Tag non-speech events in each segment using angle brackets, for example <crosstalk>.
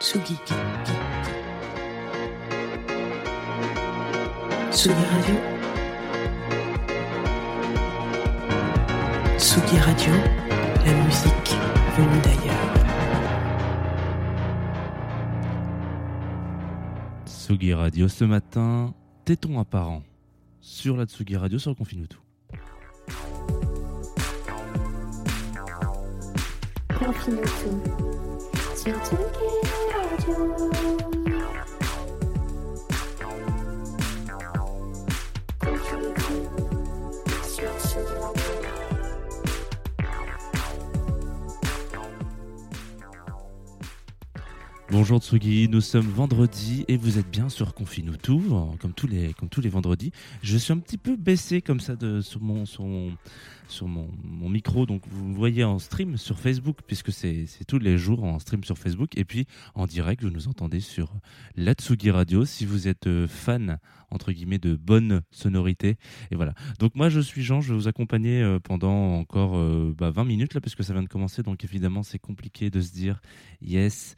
Tsugi. Tsugi Radio. Tsugi Radio, la musique venue d'ailleurs. Tsugi Radio ce matin, téton apparent sur la Tsugi Radio sur Confine tout. Confine tout. Sur Tsugi Radio. Bonjour Tsugi, nous sommes vendredi et vous êtes bien sur Confine comme tous les comme tous les vendredis. Je suis un petit peu baissé comme ça sur mon sur mon, sur mon, micro, donc vous me voyez en stream sur Facebook puisque c'est tous les jours en stream sur Facebook et puis en direct vous nous entendez sur la Tsugi Radio si vous êtes euh, fan entre guillemets de bonne sonorité et voilà. Donc moi je suis Jean, je vais vous accompagner euh, pendant encore euh, bah, 20 minutes là parce que ça vient de commencer donc évidemment c'est compliqué de se dire yes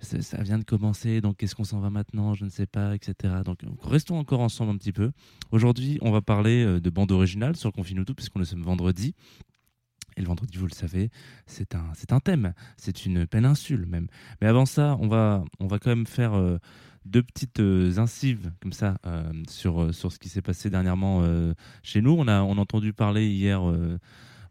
ça, ça vient de commencer donc qu'est-ce qu'on s'en va maintenant je ne sais pas etc. Donc restons encore ensemble un petit peu. Aujourd'hui on va parler euh, de bande originale sur Confine tout puisqu'on est sommes vendredi. Et le vendredi, vous le savez, c'est un, c'est un thème, c'est une péninsule même. Mais avant ça, on va, on va quand même faire euh, deux petites euh, incives comme ça euh, sur, euh, sur ce qui s'est passé dernièrement euh, chez nous. On a, on a entendu parler hier euh,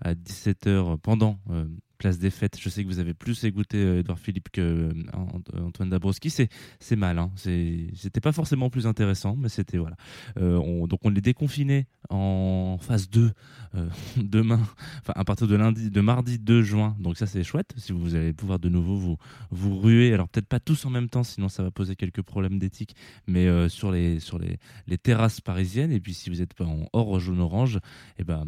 à 17h pendant euh, Place des Fêtes. Je sais que vous avez plus écouté euh, Edouard Philippe que euh, Ant- Antoine Dabrowski. C'est, c'est mal. Hein. C'était pas forcément plus intéressant, mais c'était voilà. Euh, on- donc on les déconfinait en phase 2 euh, <laughs> demain, enfin à partir de lundi, de mardi 2 juin. Donc ça c'est chouette. Si vous allez pouvoir de nouveau vous vous ruer, alors peut-être pas tous en même temps, sinon ça va poser quelques problèmes d'éthique, mais euh, sur les sur les, terrasses parisiennes. Et puis si vous êtes pas en hors jaune orange, et ben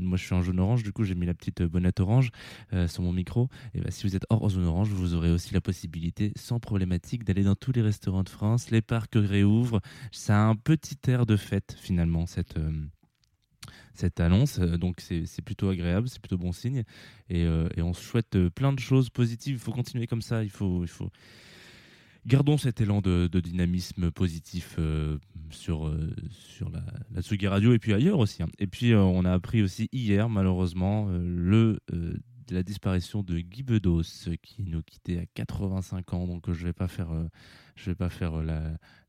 moi je suis en jaune orange, du coup j'ai mis la petite euh, bonnette orange euh, sur mon micro. Et ben, si vous êtes hors zone orange, vous aurez aussi la possibilité, sans problématique, d'aller dans tous les restaurants de France. Les parcs réouvrent. Ça a un petit air de fête finalement cette euh, cette annonce. Donc c'est plutôt agréable, c'est plutôt bon signe. Et, et on souhaite plein de choses positives. Il faut continuer comme ça. Il faut, il faut... Gardons cet élan de, dynamisme positif euh, sur, euh, sur la, la Tsugi Radio et puis ailleurs aussi. hein. Et puis euh, on a appris aussi hier, malheureusement, le, la disparition de Guy Bedos qui nous quittait à 85 ans. Donc je vais pas faire, je vais pas faire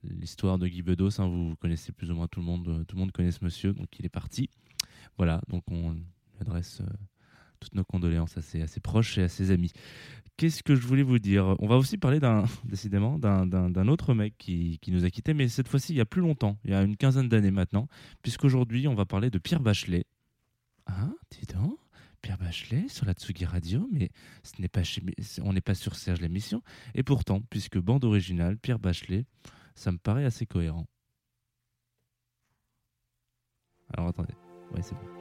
l'histoire de Guy Bedos. hein. Vous connaissez plus ou moins tout le monde, tout le monde connaît ce monsieur. Donc il est parti. Voilà. Donc on adresse toutes nos condoléances à ses, proches et à ses amis. Qu'est-ce que je voulais vous dire? On va aussi parler d'un, <laughs> décidément, d'un, autre mec qui, qui nous a quittés, mais cette fois-ci il y a plus longtemps, il y a une quinzaine d'années maintenant, puisqu'aujourd'hui on va parler de Pierre Bachelet. Ah, dis donc, Pierre Bachelet sur la Tsugi Radio, mais ce n'est pas on n'est pas sur Serge l'émission. Et pourtant, puisque bande originale, Pierre Bachelet, ça me paraît assez cohérent. Alors attendez, ouais c'est bon.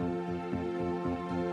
うん。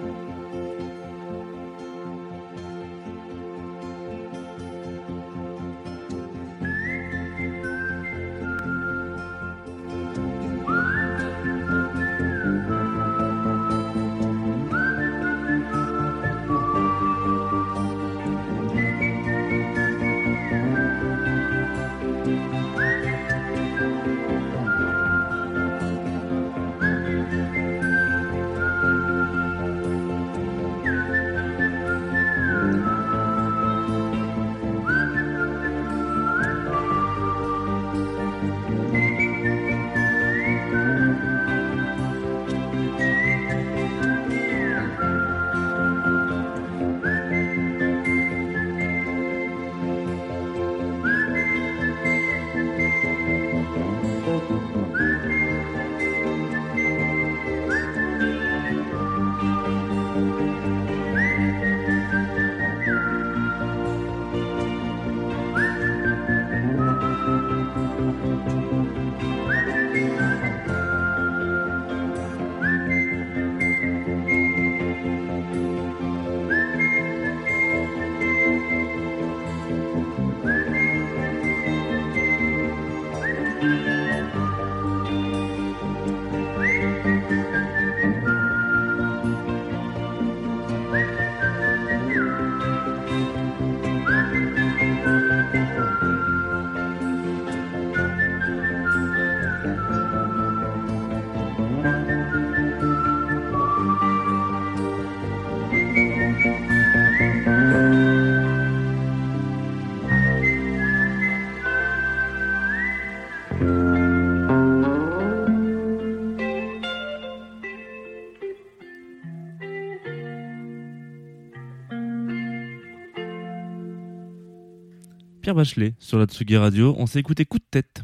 Bachelet sur la Tsugi Radio. On s'est écouté Coup de tête.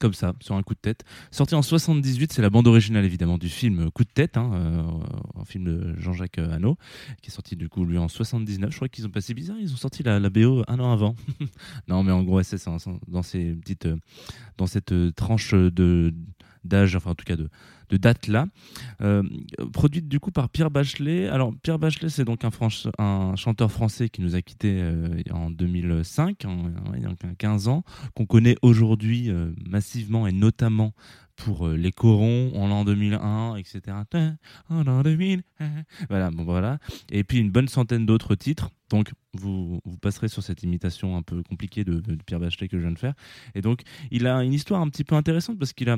Comme ça, sur un coup de tête. Sorti en 78, c'est la bande originale évidemment du film Coup de tête, hein, euh, un film de Jean-Jacques Hano, qui est sorti du coup lui en 79. Je crois qu'ils ont passé bizarre, ils ont sorti la, BO un an avant. <laughs> non, mais en gros, c'est ça, dans ces petites, euh, dans cette euh, tranche de d'âge, enfin en tout cas de, date là, euh, produite du coup par Pierre Bachelet. Alors Pierre Bachelet, c'est donc un, chanteur français qui nous a quittés euh, en 2005, en, ouais, il y a 15 ans, qu'on connaît aujourd'hui euh, massivement et notamment pour les corons en l'an 2001, etc. En l'an 2000, voilà, bon voilà. Et puis une bonne centaine d'autres titres. Donc vous, vous passerez sur cette imitation un peu compliquée de, de Pierre Bachelet que je viens de faire. Et donc il a une histoire un petit peu intéressante parce qu'il a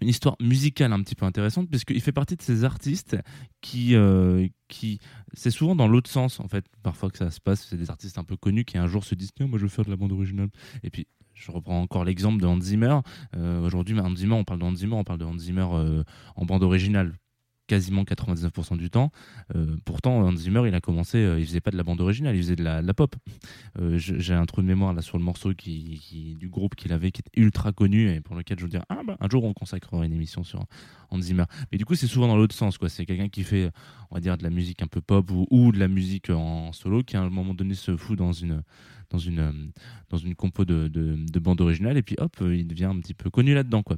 une histoire musicale un petit peu intéressante puisqu'il fait partie de ces artistes qui, euh, qui c'est souvent dans l'autre sens en fait. Parfois que ça se passe c'est des artistes un peu connus qui un jour se disent tiens moi je veux faire de la bande originale. Et puis je reprends encore l'exemple de Hans Zimmer. Euh, aujourd'hui on parle de Hans Zimmer on parle de Hans euh, en bande originale quasiment 99% du temps. Euh, pourtant, Hans Zimmer, il a commencé, euh, il faisait pas de la bande originale, il faisait de la, pop. Euh, J'ai un trou de mémoire là sur le morceau qui, du groupe qu'il avait, qui était ultra connu et pour lequel je veux dire, ah bah, un jour on consacrera une émission sur Hans Zimmer. Mais du coup, c'est souvent dans l'autre sens, quoi. C'est quelqu'un qui fait, on va dire, de la musique un peu pop ou, de la musique en solo, qui à un moment donné se fout dans une dans une euh, dans une compo de, de, de bande originale et puis hop, il devient un petit peu connu là-dedans, quoi.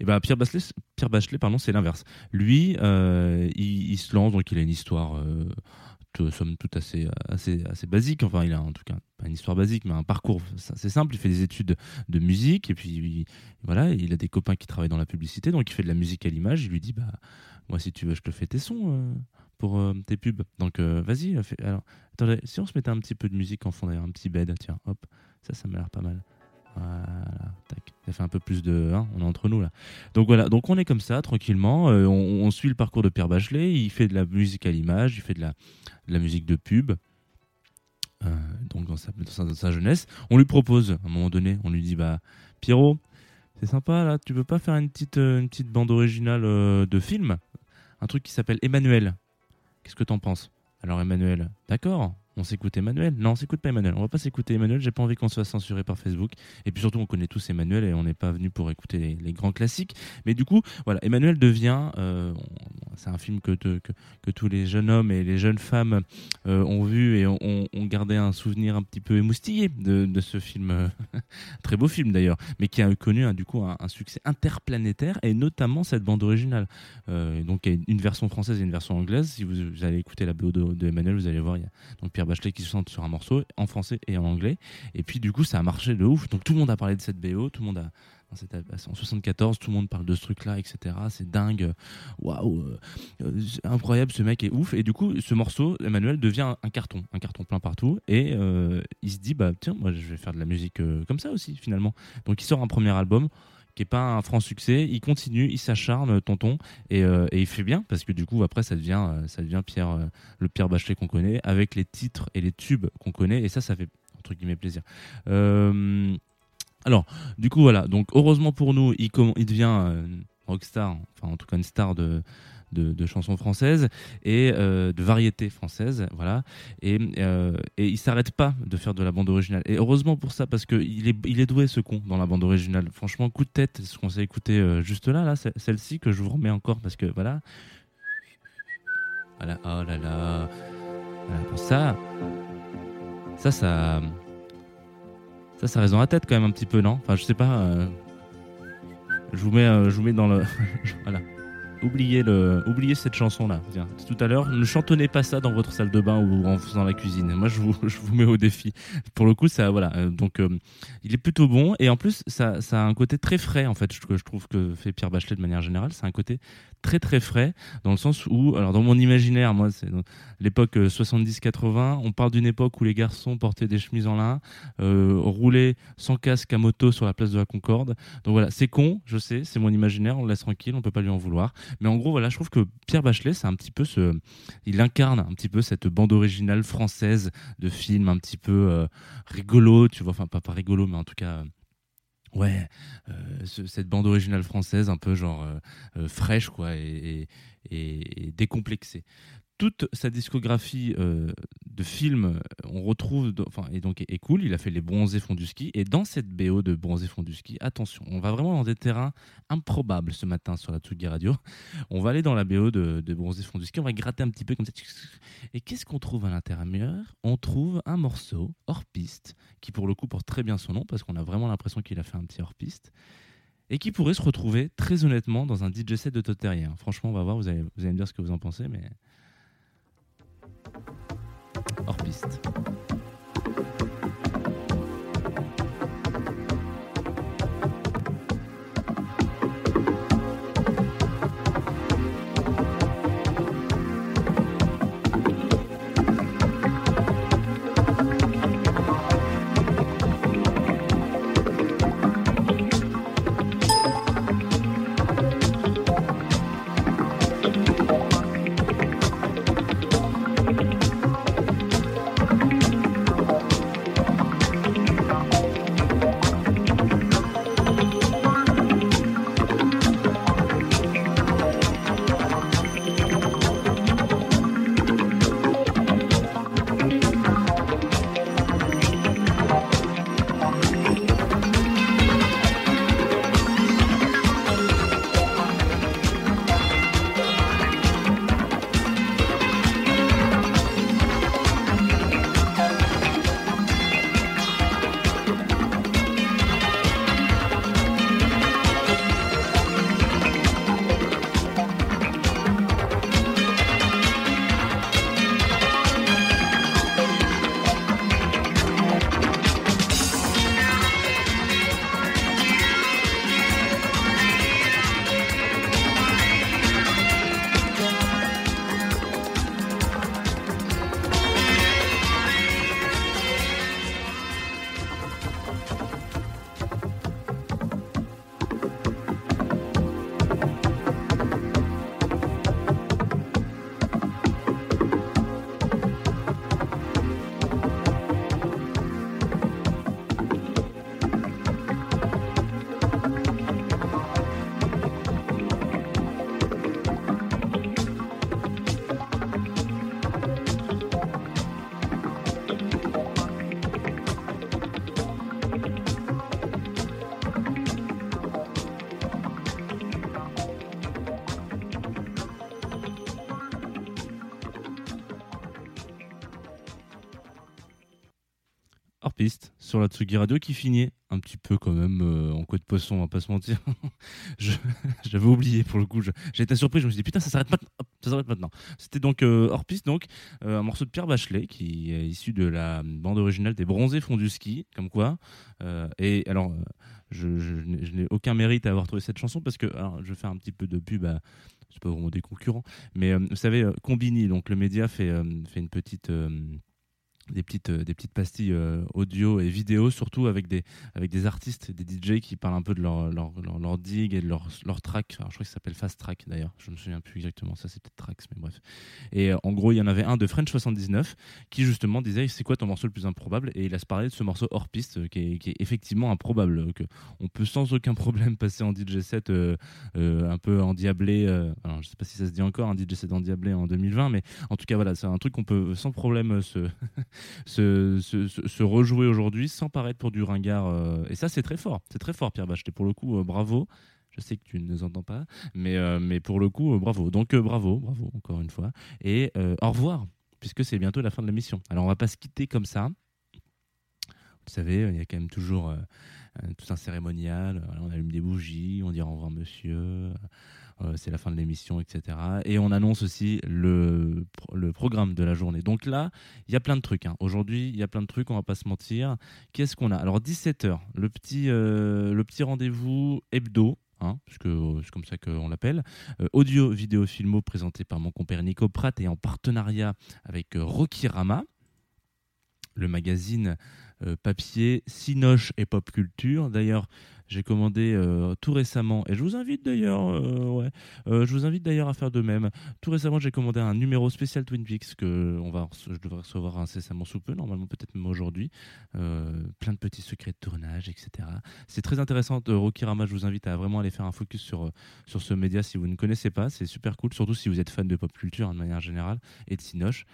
Et ben Pierre Bachelet, Pierre pardon, c'est l'inverse. Lui, euh, il, se lance, donc il a une histoire, euh, de, somme toute assez, assez, assez basique. Enfin, il a en tout cas pas une histoire basique, mais un parcours assez simple. Il fait des études de musique et puis il- voilà, il a des copains qui travaillent dans la publicité, donc il fait de la musique à l'image. Il lui dit, bah moi si tu veux, je te fais tes sons euh, pour euh, tes pubs. Donc vas-y. Alors, attendez, si on se mettait un petit peu de musique en fond derrière, un petit bed, tiens, hop, ça, ça m'a l'air pas mal. Voilà, tac. Ça fait un peu plus de. hein, on est entre nous là. Donc voilà, donc on est comme ça, tranquillement. euh, on, suit le parcours de Pierre Bachelet. Il fait de la musique à l'image, il fait de la, la musique de pub. euh, donc dans sa, dans sa- sa jeunesse. On lui propose, à un moment donné, on lui dit Bah, Pierrot, c'est sympa là, tu veux pas faire une petite, euh, une petite bande originale de film? Un truc qui s'appelle Emmanuel. Qu'est-ce que t'en penses? Alors, Emmanuel, d'accord on s'écoute Emmanuel Non, on s'écoute pas Emmanuel. On va pas s'écouter Emmanuel. J'ai pas envie qu'on fasse censurer par Facebook. Et puis surtout, on connaît tous Emmanuel et on n'est pas venu pour écouter les, grands classiques. Mais du coup, voilà, Emmanuel devient. euh, c'est un film que, que, tous les jeunes hommes et les jeunes femmes euh, ont vu et ont, gardé un souvenir un petit peu émoustillé de, ce film. euh, <laughs> Très beau film d'ailleurs, mais qui a connu un, du coup un, succès interplanétaire et notamment cette bande originale. Donc il y a une version française et une version anglaise. Si vous, allez écouter la BO de, de Emmanuel, vous allez voir, donc Pierre Bachelet qui se chante sur un morceau en français et en anglais. Et puis du coup, ça a marché de ouf. Donc tout le monde a parlé de cette BO, tout le monde a en 74, tout le monde parle de ce truc-là, etc. C'est dingue. Waouh, euh, incroyable, ce mec est ouf. Et du coup, ce morceau, Emmanuel, devient un carton, un carton plein partout. Et euh, il se dit, bah tiens, moi je vais faire de la musique euh, comme ça aussi, finalement. Donc il sort un premier album qui est pas un franc succès. Il continue, il s'acharne, tonton, et, euh, il fait bien parce que du coup après ça devient, euh, ça devient Pierre, euh, le Pierre Bachelet qu'on connaît avec les titres et les tubes qu'on connaît. Et ça, ça fait entre guillemets plaisir. Alors, du coup voilà. Donc heureusement pour nous, il, il devient rockstar, enfin en tout cas une star de de, chansons françaises et euh, de variétés françaises, voilà. Et, euh, et il s'arrête pas de faire de la bande originale. Et heureusement pour ça, parce que il est, il est doué ce con dans la bande originale. Franchement, coup de tête, ce qu'on s'est écouté euh, juste là, là, celle-ci que je vous remets encore parce que voilà. Voilà, oh là là. Voilà, pour ça, ça, ça, ça, ça reste dans la tête quand même un petit peu, non? Enfin, je sais pas. euh, je vous mets, je vous mets dans le, <laughs> voilà. Oubliez, le, oubliez cette chanson-là. Tout à l'heure, ne chantonnez pas ça dans votre salle de bain ou en faisant la cuisine. Moi, je vous, <laughs> je vous mets au défi. Pour le coup, ça, voilà. euh, donc, euh, il est plutôt bon et en plus, ça, ça a un côté très frais en fait. Que je trouve que fait Pierre Bachelet de manière générale, c'est un côté très très frais dans le sens où, alors dans mon imaginaire, moi, c'est l'époque euh, 70-80. On parle d'une époque où les garçons portaient des chemises en lin, euh, roulaient sans casque à moto sur la place de la Concorde. Donc voilà, c'est con, je sais, c'est mon imaginaire. On le laisse tranquille, on peut pas lui en vouloir. Mais en gros, voilà, je trouve que Pierre Bachelet, c'est un petit peu ce, il incarne un petit peu cette bande originale française de films un petit peu euh, rigolo, tu vois, enfin pas pas rigolo, mais en tout cas. Ouais, euh, ce- cette bande originale française un peu genre euh, euh, fraîche quoi et- et décomplexée. Toute sa discographie euh, de films, on retrouve, enfin, et donc est cool. Il a fait les Bronzés font du ski. Et dans cette BO de Bronzés font du ski, attention, on va vraiment dans des terrains improbables ce matin sur la Tsugi Radio. On va aller dans la BO de, Bronzés font du ski. On va gratter un petit peu comme ça. Et qu'est-ce qu'on trouve à l'intérieur? On trouve un morceau hors piste qui, pour le coup, porte très bien son nom parce qu'on a vraiment l'impression qu'il a fait un petit hors piste et qui pourrait se retrouver très honnêtement dans un DJ set de hein. Franchement, on va voir, vous allez, vous allez me dire ce que vous en pensez, mais. Hors piste. Hors piste sur la Tsugi Radio qui finit un petit peu quand même euh, en queue de poisson, on va pas se mentir. <laughs> J'avais oublié pour le coup. été surpris, je me suis dit putain, ça s'arrête maintenant. Maintenant. C'était donc euh, hors piste, donc euh, un morceau de Pierre Bachelet qui est issu de la bande originale des Bronzés font du ski, comme quoi. Euh, et alors, je, n'ai- aucun mérite à avoir trouvé cette chanson parce que je fais un petit peu de pub à. C'est pas vraiment des concurrents, mais vous savez, Combini, donc le média fait, fait une petite. Des petites, euh, des petites pastilles euh, audio et vidéo, surtout avec des, avec des artistes, des DJ qui parlent un peu de leur, leur, leur, dig et de leur, leur track. Je crois que ça s'appelle Fast Track d'ailleurs, je me souviens plus exactement, ça c'est peut-être Trax, mais bref. Et euh, en gros, il y en avait un de French 79 qui justement disait c'est quoi ton morceau le plus improbable? Et il a se parlé de ce morceau hors piste qui, est, qui est effectivement improbable, que on peut sans aucun problème <laughs> passer en DJ set un peu endiablé. euh, alors, je sais pas si ça se dit encore, un DJ set endiablé en 2020, mais en tout cas, voilà, c'est un truc qu'on peut sans problème se <laughs> se, rejouer aujourd'hui sans paraître pour du ringard. euh, et ça, c'est très fort. C'est très fort, Pierre Bachelet. Pour le coup, euh, bravo. Je sais que tu ne nous entends pas, mais, euh, mais pour le coup, bravo. Donc, bravo, bravo, encore une fois. Et au revoir, puisque c'est bientôt la fin de l'émission. Alors, on va pas se quitter comme ça. Vous savez, il y a quand même toujours tout un cérémonial. On allume des bougies, on dit au revoir, monsieur. Euh, c'est la fin de l'émission, etc. Et on annonce aussi le, pro- le programme de la journée. Donc là, il y a plein de trucs. hein. Aujourd'hui, il y a plein de trucs, on va pas se mentir. Qu'est-ce qu'on a? Alors, 17h, le petit, euh, le petit rendez-vous hebdo. Hein, puisque euh, c'est comme ça qu'on l'appelle. Audio, vidéo, filmo présenté par mon compère Nico Pratt et en partenariat avec euh, Rokirama, le magazine papier Sinoche et Pop Culture. D'ailleurs, J'ai commandé euh, tout récemment, et je vous invite d'ailleurs, euh, ouais, euh, je vous invite d'ailleurs à faire de même. Tout récemment, j'ai commandé un numéro spécial Twin Peaks que on va, je devrais recevoir incessamment sous peu, normalement peut-être même aujourd'hui. Plein de petits secrets de tournage, etc. C'est très intéressant. Euh, Rokirama, je vous invite à vraiment aller faire un focus sur, sur ce média si vous ne connaissez pas. C'est super cool, surtout si vous êtes fan de pop culture hein, de manière générale et de Cinoche.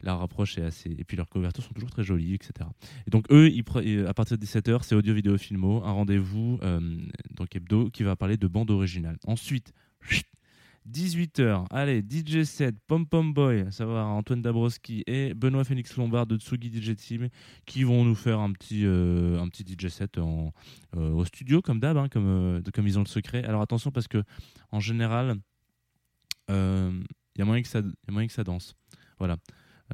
La rapproche est assez. Et puis leurs couvertures sont toujours très jolies, etc. Et donc, eux, à partir de 17h, c'est audio, vidéo, filmo, un rendez-vous euh, donc hebdo qui va parler de bande originale. Ensuite, 18h, allez, DJ set, Pom Pom Boy, à savoir Antoine Dabrowski et Benoît Phoenix Lombard de Tsugi DJ Team qui vont nous faire un petit, euh, un petit DJ set en, euh, au studio, comme d'hab, hein, comme, comme ils ont le secret. Alors attention, parce que en général, il y, y a moyen que ça danse. Voilà.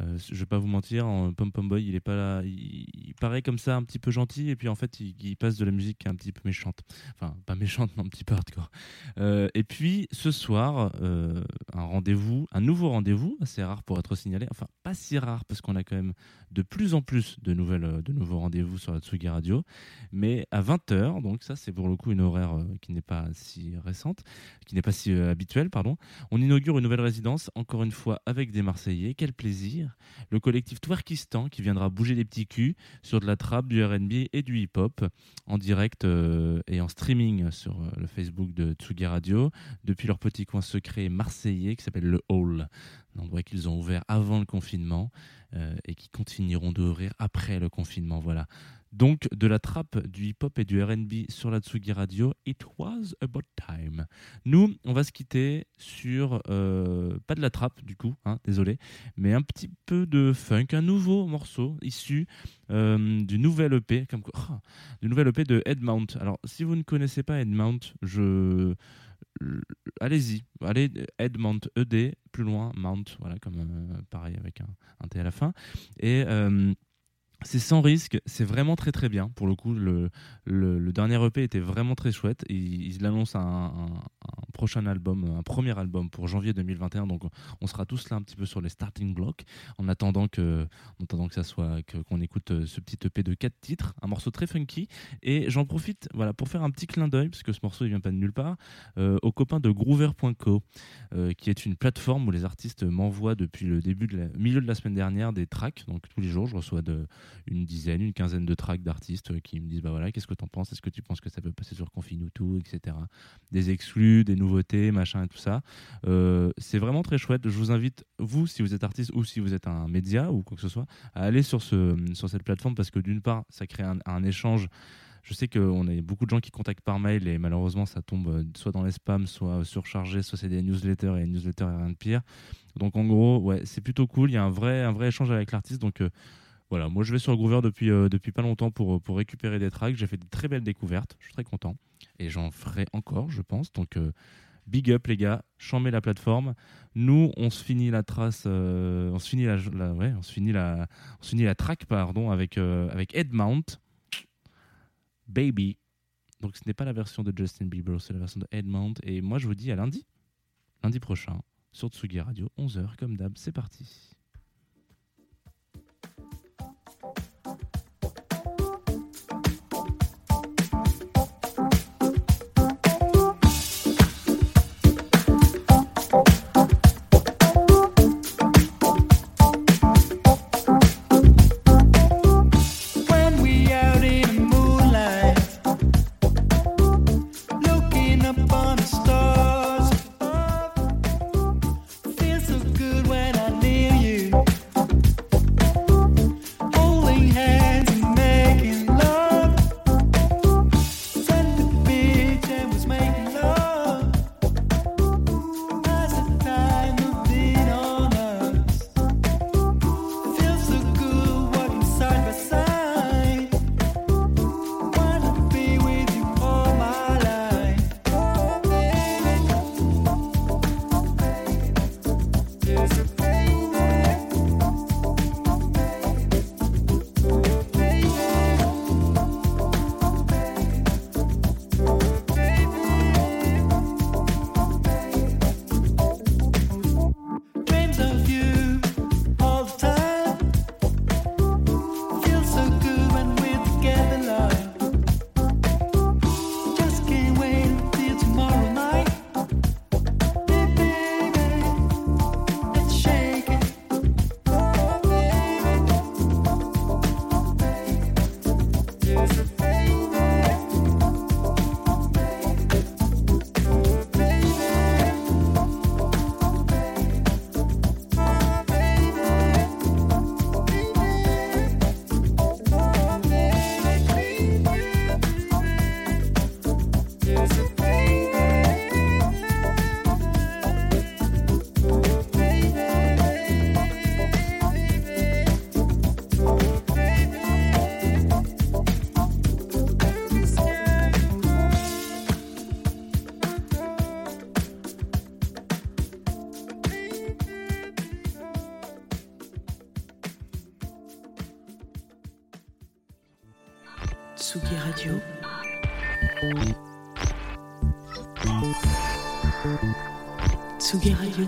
Euh, je vais pas vous mentir, en Pom Pom Boy, il est pas là. Il, paraît comme ça un petit peu gentil, et puis en fait, il, passe de la musique un petit peu méchante. Enfin, pas méchante, mais un petit peu hardcore. Euh, et puis ce soir, euh, un rendez-vous, un nouveau rendez-vous, assez rare pour être signalé. Enfin, pas si rare parce qu'on a quand même de plus en plus de nouvelles, euh, de nouveaux rendez-vous sur la Tsugi Radio. Mais à 20h, donc ça, c'est pour le coup une horaire qui n'est pas si récente, qui n'est pas si habituelle, pardon. On inaugure une nouvelle résidence, encore une fois avec des Marseillais. Quel plaisir Le collectif Twerkistan qui viendra bouger les petits culs sur de la trap, du R&B et du hip-hop en direct euh, et en streaming sur euh, le Facebook de Tsugi Radio depuis leur petit coin secret marseillais qui s'appelle le Hall, un endroit qu'ils ont ouvert avant le confinement euh, et qui continueront d'ouvrir après le confinement. Voilà. Donc de la trappe, du hip-hop et du R&B sur la Tsugi Radio, it was about time. Nous, on va se quitter sur euh, pas de la trappe du coup, hein, désolé, mais un petit peu de funk, un nouveau morceau issu euh, du nouvel EP, du nouvel EP de Headmount. Alors si vous ne connaissez pas Headmount, je allez-y, allez Headmount, ED, plus loin, Mount, voilà comme euh, pareil avec un, T à la fin et euh, c'est sans risque, c'est vraiment très très bien. Pour le coup, le, dernier EP était vraiment très chouette. Il, il annonce un, un- prochain album, un premier album pour janvier 2021. Donc on sera tous là un petit peu sur les starting blocks en attendant que, en attendant que ça soit qu'on écoute euh, ce petit EP de quatre titres, un morceau très funky. Et j'en profite, voilà, pour faire un petit clin d'œil parce que ce morceau il vient pas de nulle part, euh, aux copains de Groover.co, euh, qui est une plateforme où les artistes m'envoient depuis le début de la, milieu de la semaine dernière des tracks. Donc tous les jours, je reçois de une dizaine, une quinzaine de tracks d'artistes qui me disent bah voilà, qu'est-ce que t'en penses? Est-ce que tu penses que ça peut passer sur Confinutu, etc. Des exclus, des nouveautés, machin et tout ça. Euh, c'est vraiment très chouette. Je vous invite, vous, si vous êtes artiste ou si vous êtes un média ou quoi que ce soit, à aller sur, ce, sur cette plateforme parce que d'une part, ça crée un, échange. Je sais qu'on a beaucoup de gens qui contactent par mail et malheureusement ça tombe euh, soit dans les spams, soit surchargé, soit c'est des newsletters et les newsletters, a rien de pire. Donc en gros, ouais, c'est plutôt cool. Il y a un vrai, un vrai échange avec l'artiste. Donc euh, voilà, moi je vais sur Groover depuis, euh, depuis pas longtemps pour, pour récupérer des tracks. J'ai fait de très belles découvertes, je suis très content. Et j'en ferai encore, je pense. Donc euh, big up les gars, chambez la plateforme. Nous, on se finit la trace, euh, on se finit la, ouais, on se finit la, on se finit la track pardon avec euh, avec Headmount, Baby. Donc ce n'est pas la version de Justin Bieber, c'est la version de Headmount. Et moi je vous dis à lundi, lundi prochain sur Tsugi Radio, 11h comme d'hab. C'est parti.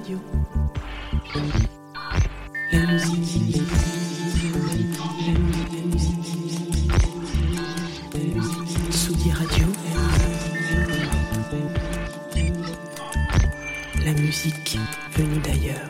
Radio. La musique. La Radio. La musique venue d'ailleurs.